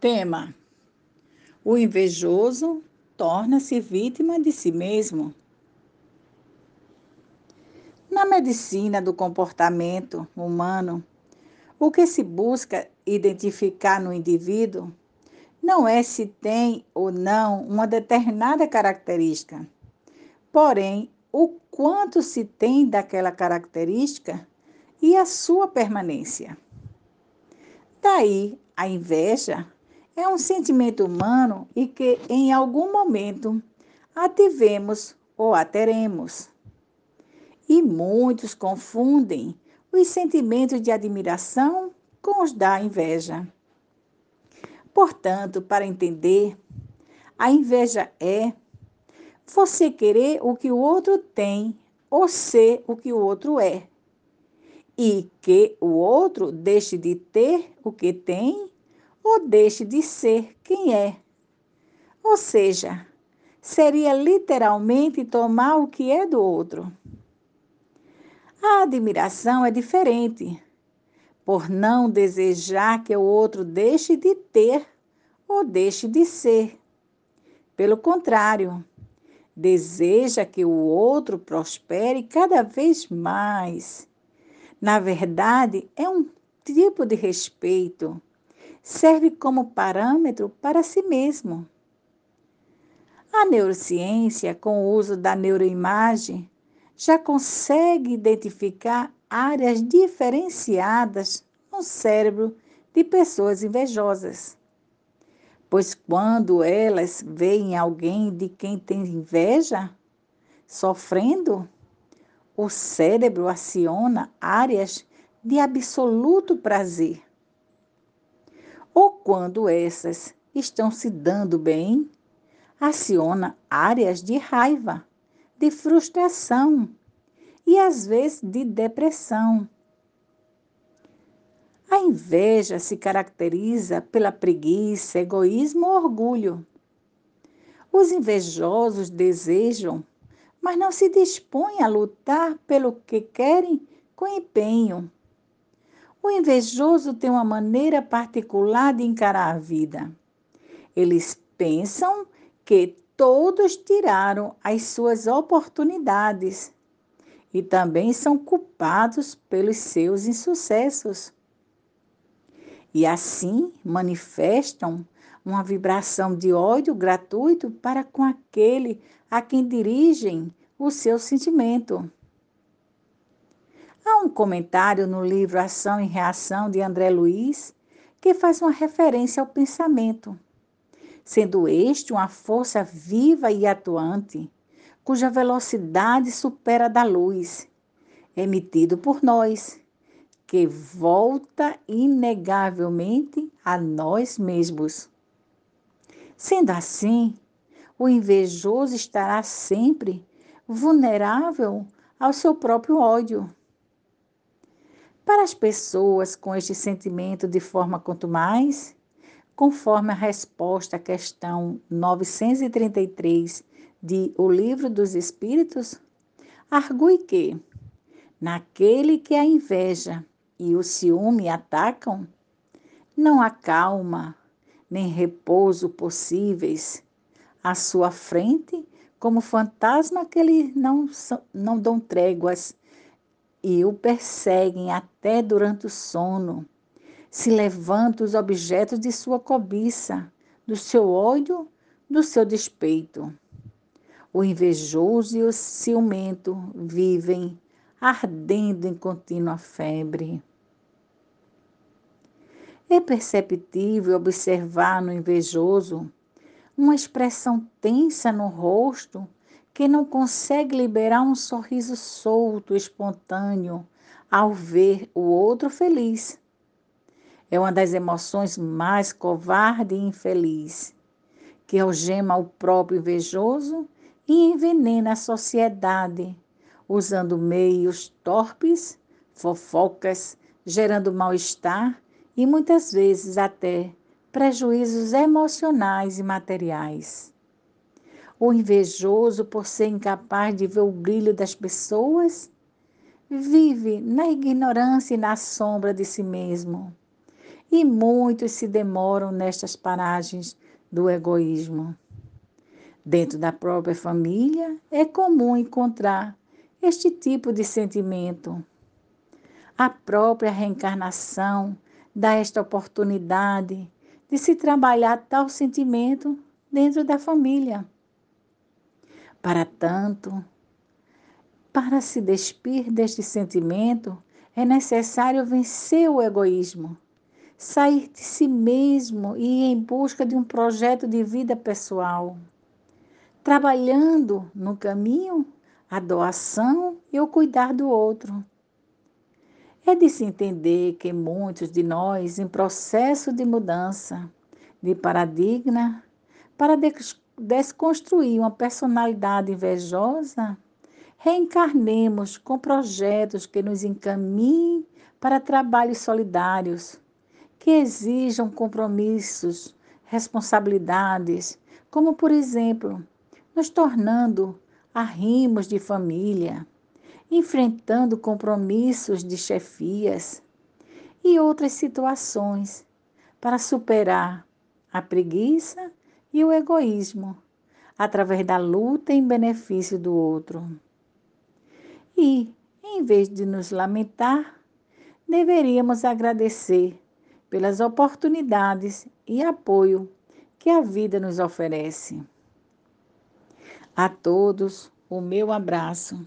Tema: O invejoso torna-se vítima de si mesmo. Na medicina do comportamento humano, o que se busca identificar no indivíduo não é se tem ou não uma determinada característica, porém, o quanto se tem daquela característica e a sua permanência. Daí, a inveja é um sentimento humano e que em algum momento a tivemos ou a teremos. E muitos confundem os sentimentos de admiração com os da inveja. Portanto, para entender, a inveja é você querer o que o outro tem ou ser o que o outro é. E que o outro deixe de ter o que tem ou deixe de ser quem é. Ou seja, seria literalmente tomar o que é do outro. A admiração é diferente, por não desejar que o outro deixe de ter ou deixe de ser. Pelo contrário, deseja que o outro prospere cada vez mais. Na verdade, é um tipo de respeito. Serve como parâmetro para si mesmo. A neurociência, com o uso da neuroimagem, já consegue identificar áreas diferenciadas no cérebro de pessoas invejosas. Pois quando elas veem alguém de quem tem inveja sofrendo, o cérebro aciona áreas de absoluto prazer. Ou quando essas estão se dando bem, aciona áreas de raiva de frustração e às vezes de depressão. A inveja se caracteriza pela preguiça, egoísmo ou orgulho. Os invejosos desejam, mas não se dispõem a lutar pelo que querem com empenho. O invejoso tem uma maneira particular de encarar a vida. Eles pensam que todos tiraram as suas oportunidades e também são culpados pelos seus insucessos. E assim manifestam uma vibração de ódio gratuito para com aquele a quem dirigem o seu sentimento. Um comentário no livro Ação e Reação de André Luiz que faz uma referência ao pensamento sendo este uma força viva e atuante, cuja velocidade supera a da luz, emitido por nós, que volta inegavelmente a nós mesmos. Sendo assim, o invejoso estará sempre vulnerável ao seu próprio ódio. Para as pessoas com este sentimento de forma quanto mais, conforme a resposta à questão 933 de O Livro dos Espíritos, argue que, naquele que a inveja e o ciúme atacam, não há calma nem repouso possíveis à sua frente, como fantasma que lhe não, não dão tréguas e o perseguem até durante o sono se levanta os objetos de sua cobiça, do seu ódio, do seu despeito. O invejoso e o ciumento vivem ardendo em contínua febre. É perceptível observar no invejoso uma expressão tensa no rosto que não consegue liberar um sorriso solto, espontâneo, ao ver o outro feliz. É uma das emoções mais covarde e infeliz, que algema o próprio invejoso e envenena a sociedade, usando meios torpes, fofocas, gerando mal-estar e muitas vezes até prejuízos emocionais e materiais. O invejoso, por ser incapaz de ver o brilho das pessoas, vive na ignorância e na sombra de si mesmo E muitos se demoram nestas paragens do egoísmo. Dentro da própria família, é comum encontrar este tipo de sentimento. A própria reencarnação dá esta oportunidade de se trabalhar tal sentimento dentro da família. Para tanto, para se despir deste sentimento, é necessário vencer o egoísmo, sair de si mesmo e ir em busca de um projeto de vida pessoal, trabalhando no caminho a doação e o cuidar do outro. É de se entender que muitos de nós, em processo de mudança de paradigma, para desconstruir uma personalidade invejosa, reencarnemos com projetos que nos encaminhem para trabalhos solidários, que exijam compromissos, responsabilidades, como, por exemplo, nos tornando arrimos de família, enfrentando compromissos de chefias e outras situações para superar a preguiça e o egoísmo através da luta em benefício do outro. E, em vez de nos lamentar, deveríamos agradecer pelas oportunidades e apoio que a vida nos oferece. A todos, o meu abraço